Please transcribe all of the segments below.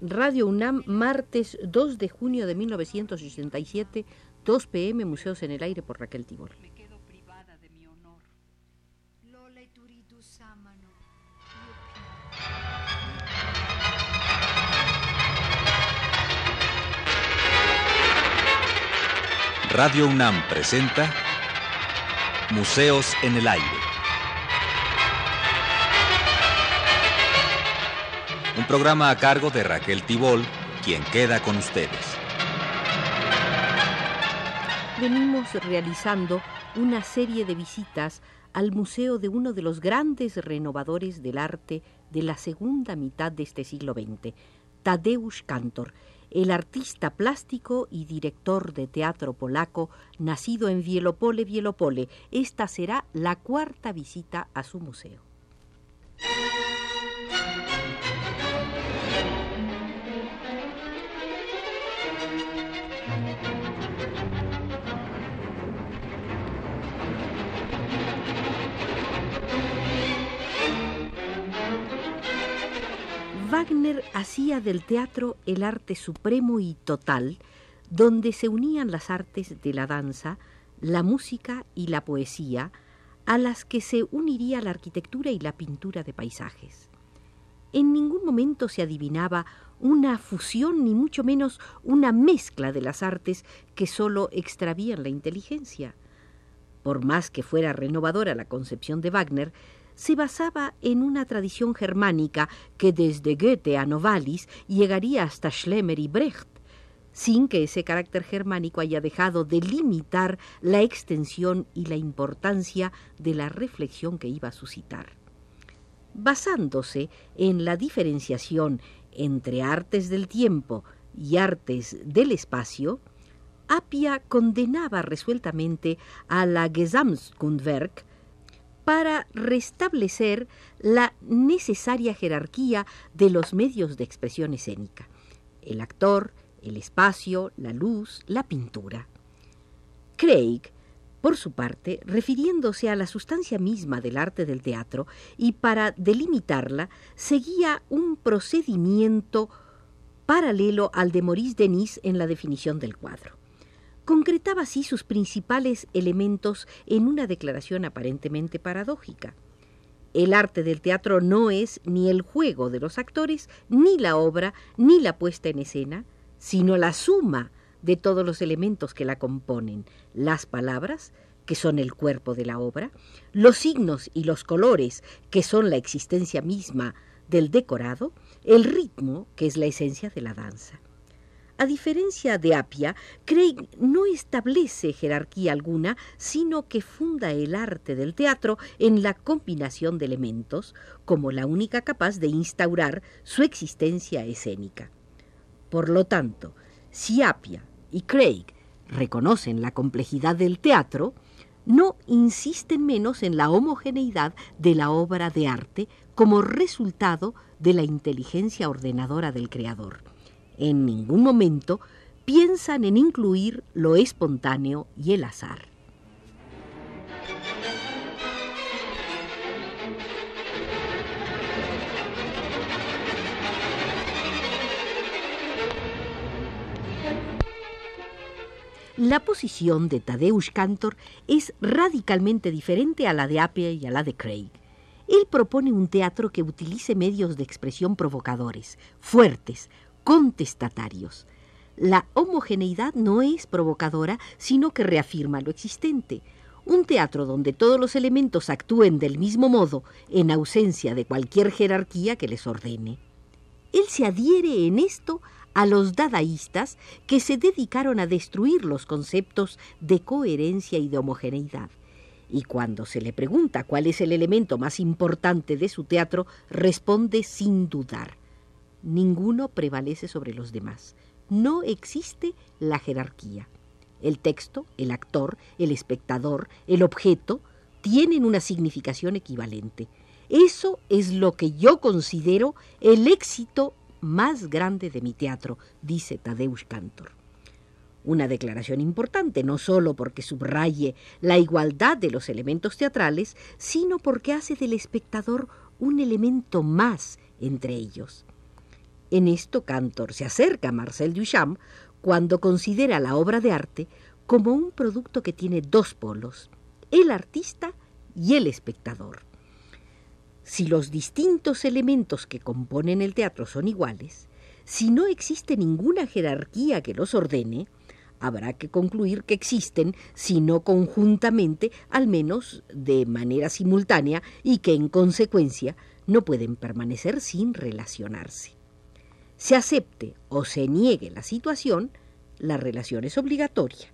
Radio UNAM, martes 2 de junio de 1987, 2 pm, Museos en el Aire por Raquel Tibor. Me quedo privada de mi honor. Radio UNAM presenta Museos en el Aire. Un programa a cargo de Raquel Tibol, quien queda con ustedes. Venimos realizando una serie de visitas al museo de uno de los grandes renovadores del arte de la segunda mitad de este siglo XX, Tadeusz Kantor, el artista plástico y director de teatro polaco, nacido en Vielopole, Vielopole. Esta será la cuarta visita a su museo. Wagner hacía del teatro el arte supremo y total, donde se unían las artes de la danza, la música y la poesía, a las que se uniría la arquitectura y la pintura de paisajes. En ningún momento se adivinaba una fusión ni mucho menos una mezcla de las artes que sólo extravían la inteligencia. Por más que fuera renovadora la concepción de Wagner, se basaba en una tradición germánica que desde Goethe a Novalis llegaría hasta Schlemmer y Brecht, sin que ese carácter germánico haya dejado de limitar la extensión y la importancia de la reflexión que iba a suscitar. Basándose en la diferenciación entre artes del tiempo y artes del espacio, Apia condenaba resueltamente a la Gesamtkundwerk para restablecer la necesaria jerarquía de los medios de expresión escénica, el actor, el espacio, la luz, la pintura. Craig, por su parte, refiriéndose a la sustancia misma del arte del teatro y para delimitarla, seguía un procedimiento paralelo al de Maurice Denis en la definición del cuadro concretaba así sus principales elementos en una declaración aparentemente paradójica. El arte del teatro no es ni el juego de los actores, ni la obra, ni la puesta en escena, sino la suma de todos los elementos que la componen, las palabras, que son el cuerpo de la obra, los signos y los colores, que son la existencia misma del decorado, el ritmo, que es la esencia de la danza. A diferencia de Apia, Craig no establece jerarquía alguna, sino que funda el arte del teatro en la combinación de elementos, como la única capaz de instaurar su existencia escénica. Por lo tanto, si Apia y Craig reconocen la complejidad del teatro, no insisten menos en la homogeneidad de la obra de arte como resultado de la inteligencia ordenadora del creador en ningún momento piensan en incluir lo espontáneo y el azar. La posición de Tadeusz Kantor es radicalmente diferente a la de Apia y a la de Craig. Él propone un teatro que utilice medios de expresión provocadores, fuertes, contestatarios. La homogeneidad no es provocadora, sino que reafirma lo existente. Un teatro donde todos los elementos actúen del mismo modo, en ausencia de cualquier jerarquía que les ordene. Él se adhiere en esto a los dadaístas que se dedicaron a destruir los conceptos de coherencia y de homogeneidad. Y cuando se le pregunta cuál es el elemento más importante de su teatro, responde sin dudar ninguno prevalece sobre los demás. No existe la jerarquía. El texto, el actor, el espectador, el objeto tienen una significación equivalente. Eso es lo que yo considero el éxito más grande de mi teatro, dice Tadeusz Kantor. Una declaración importante, no solo porque subraye la igualdad de los elementos teatrales, sino porque hace del espectador un elemento más entre ellos. En esto Cantor se acerca a Marcel Duchamp cuando considera la obra de arte como un producto que tiene dos polos, el artista y el espectador. Si los distintos elementos que componen el teatro son iguales, si no existe ninguna jerarquía que los ordene, habrá que concluir que existen, si no conjuntamente, al menos de manera simultánea, y que en consecuencia no pueden permanecer sin relacionarse. Se acepte o se niegue la situación, la relación es obligatoria.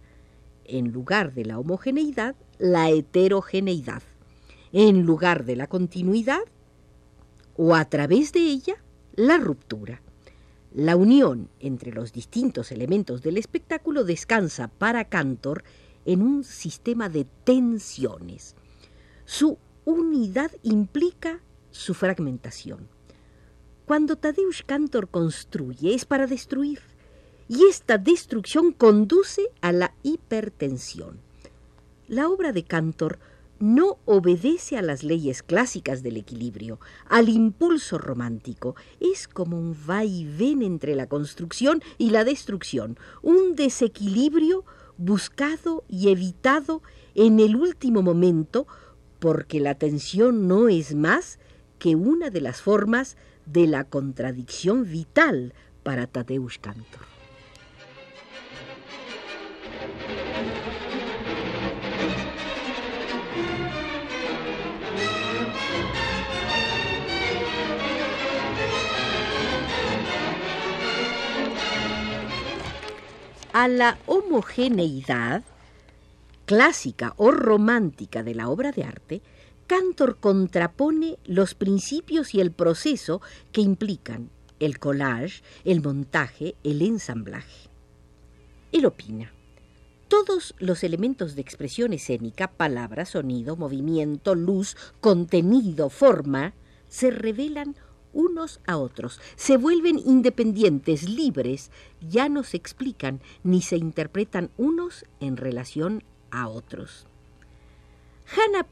En lugar de la homogeneidad, la heterogeneidad. En lugar de la continuidad, o a través de ella, la ruptura. La unión entre los distintos elementos del espectáculo descansa para Cantor en un sistema de tensiones. Su unidad implica su fragmentación. Cuando Tadeusz Cantor construye es para destruir, y esta destrucción conduce a la hipertensión. La obra de Cantor no obedece a las leyes clásicas del equilibrio, al impulso romántico. Es como un vaivén entre la construcción y la destrucción, un desequilibrio buscado y evitado en el último momento, porque la tensión no es más que una de las formas de la contradicción vital para Tadeusz Kantor. a la homogeneidad clásica o romántica de la obra de arte, Cantor contrapone los principios y el proceso que implican el collage, el montaje, el ensamblaje. Él opina, todos los elementos de expresión escénica, palabra, sonido, movimiento, luz, contenido, forma, se revelan unos a otros, se vuelven independientes, libres, ya no se explican ni se interpretan unos en relación a otros. Hanna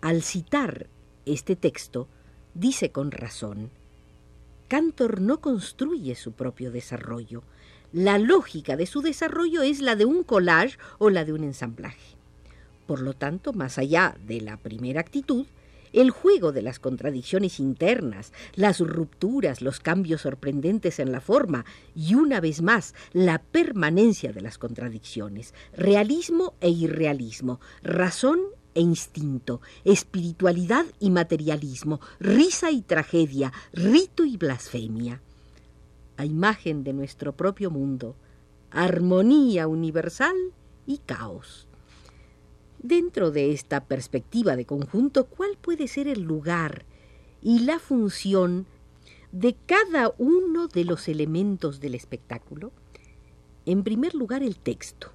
Al citar este texto, dice con razón, Cantor no construye su propio desarrollo. La lógica de su desarrollo es la de un collage o la de un ensamblaje. Por lo tanto, más allá de la primera actitud, el juego de las contradicciones internas, las rupturas, los cambios sorprendentes en la forma y una vez más la permanencia de las contradicciones, realismo e irrealismo, razón e instinto, espiritualidad y materialismo, risa y tragedia, rito y blasfemia. A imagen de nuestro propio mundo, armonía universal y caos. Dentro de esta perspectiva de conjunto, ¿cuál puede ser el lugar y la función de cada uno de los elementos del espectáculo? En primer lugar, el texto.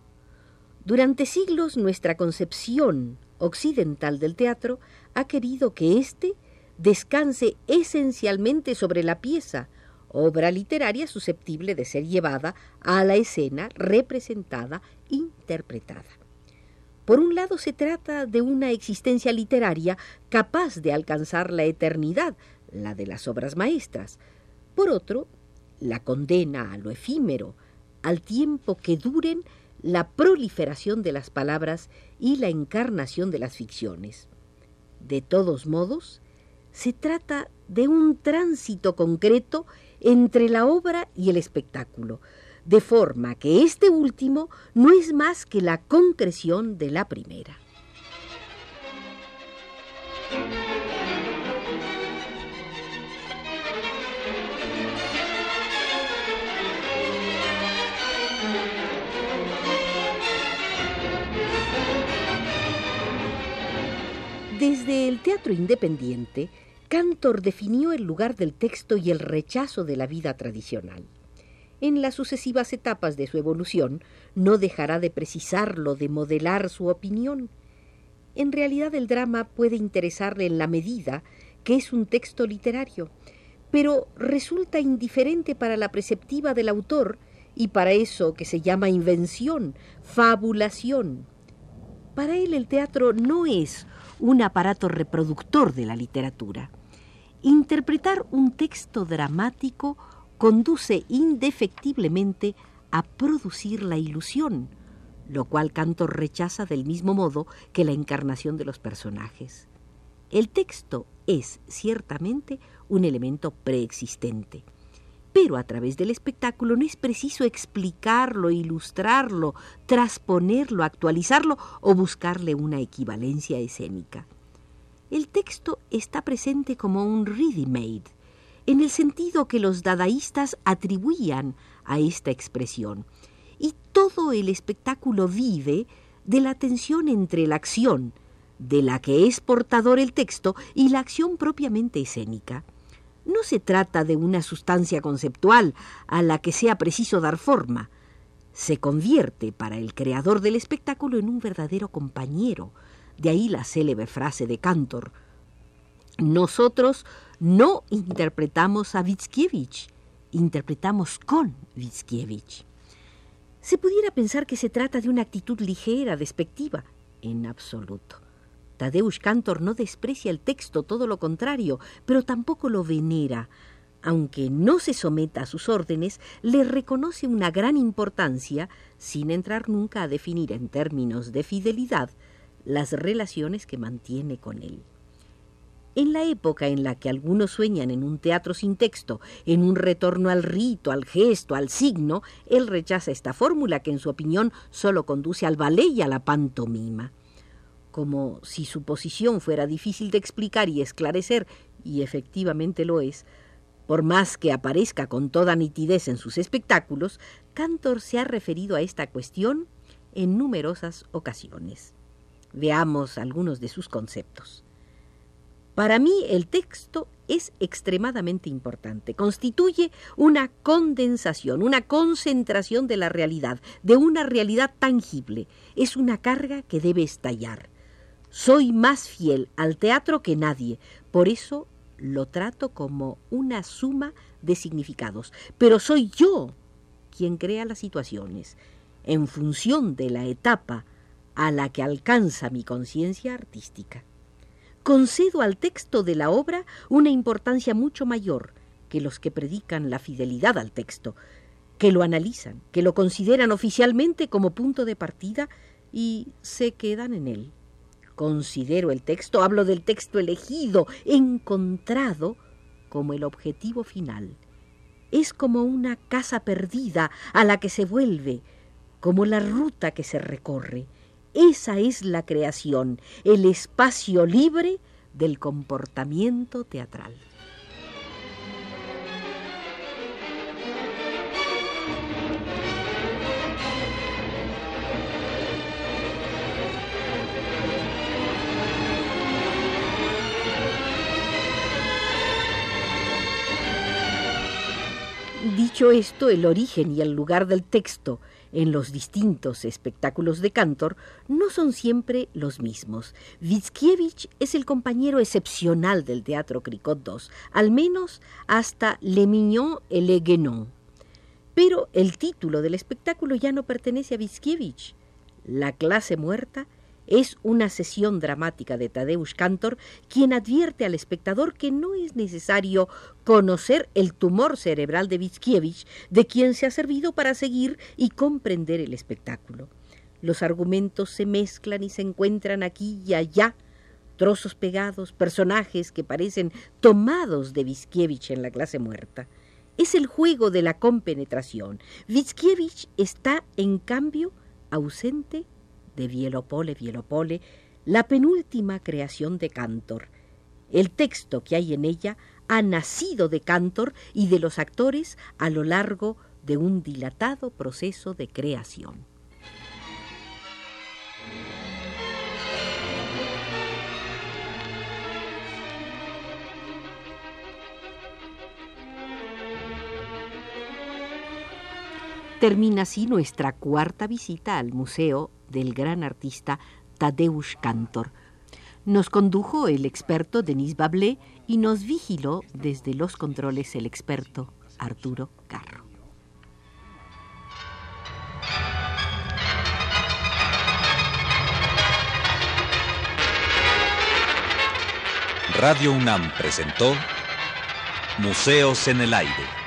Durante siglos nuestra concepción occidental del teatro ha querido que éste descanse esencialmente sobre la pieza, obra literaria susceptible de ser llevada a la escena, representada, interpretada. Por un lado se trata de una existencia literaria capaz de alcanzar la eternidad, la de las obras maestras. Por otro, la condena a lo efímero, al tiempo que duren la proliferación de las palabras y la encarnación de las ficciones. De todos modos, se trata de un tránsito concreto entre la obra y el espectáculo, de forma que este último no es más que la concreción de la primera. Desde el teatro independiente, Cantor definió el lugar del texto y el rechazo de la vida tradicional en las sucesivas etapas de su evolución, no dejará de precisarlo, de modelar su opinión. En realidad el drama puede interesarle en la medida que es un texto literario, pero resulta indiferente para la perceptiva del autor y para eso que se llama invención, fabulación. Para él el teatro no es un aparato reproductor de la literatura Interpretar un texto dramático conduce indefectiblemente a producir la ilusión, lo cual Cantor rechaza del mismo modo que la encarnación de los personajes. El texto es ciertamente un elemento preexistente, pero a través del espectáculo no es preciso explicarlo, ilustrarlo, transponerlo, actualizarlo o buscarle una equivalencia escénica. El texto está presente como un ready-made, en el sentido que los dadaístas atribuían a esta expresión, y todo el espectáculo vive de la tensión entre la acción, de la que es portador el texto, y la acción propiamente escénica. No se trata de una sustancia conceptual a la que sea preciso dar forma. Se convierte para el creador del espectáculo en un verdadero compañero. De ahí la célebre frase de Cantor. Nosotros no interpretamos a Witzkiewicz, interpretamos con Witzkiewicz. Se pudiera pensar que se trata de una actitud ligera, despectiva. En absoluto. Tadeusz Cantor no desprecia el texto, todo lo contrario, pero tampoco lo venera. Aunque no se someta a sus órdenes, le reconoce una gran importancia, sin entrar nunca a definir en términos de fidelidad las relaciones que mantiene con él. En la época en la que algunos sueñan en un teatro sin texto, en un retorno al rito, al gesto, al signo, él rechaza esta fórmula que en su opinión solo conduce al ballet y a la pantomima. Como si su posición fuera difícil de explicar y esclarecer, y efectivamente lo es, por más que aparezca con toda nitidez en sus espectáculos, Cantor se ha referido a esta cuestión en numerosas ocasiones. Veamos algunos de sus conceptos. Para mí el texto es extremadamente importante. Constituye una condensación, una concentración de la realidad, de una realidad tangible. Es una carga que debe estallar. Soy más fiel al teatro que nadie. Por eso lo trato como una suma de significados. Pero soy yo quien crea las situaciones, en función de la etapa a la que alcanza mi conciencia artística concedo al texto de la obra una importancia mucho mayor que los que predican la fidelidad al texto, que lo analizan, que lo consideran oficialmente como punto de partida y se quedan en él. Considero el texto, hablo del texto elegido, encontrado, como el objetivo final. Es como una casa perdida a la que se vuelve, como la ruta que se recorre. Esa es la creación, el espacio libre del comportamiento teatral. Dicho esto, el origen y el lugar del texto en los distintos espectáculos de Cantor no son siempre los mismos. Witzkiewicz es el compañero excepcional del Teatro Cricot II, al menos hasta Le Mignon et Le Guénon. Pero el título del espectáculo ya no pertenece a Witzkiewicz. La clase muerta es una sesión dramática de Tadeusz Kantor quien advierte al espectador que no es necesario conocer el tumor cerebral de Witzkiewicz, de quien se ha servido para seguir y comprender el espectáculo. Los argumentos se mezclan y se encuentran aquí y allá, trozos pegados, personajes que parecen tomados de Witzkiewicz en la clase muerta. Es el juego de la compenetración. Witzkiewicz está, en cambio, ausente de Vielopole, Vielopole, la penúltima creación de Cantor. El texto que hay en ella ha nacido de Cantor y de los actores a lo largo de un dilatado proceso de creación. Termina así nuestra cuarta visita al Museo del gran artista Tadeusz Kantor. Nos condujo el experto Denis Bablé y nos vigiló desde los controles el experto Arturo Carro. Radio UNAM presentó Museos en el aire.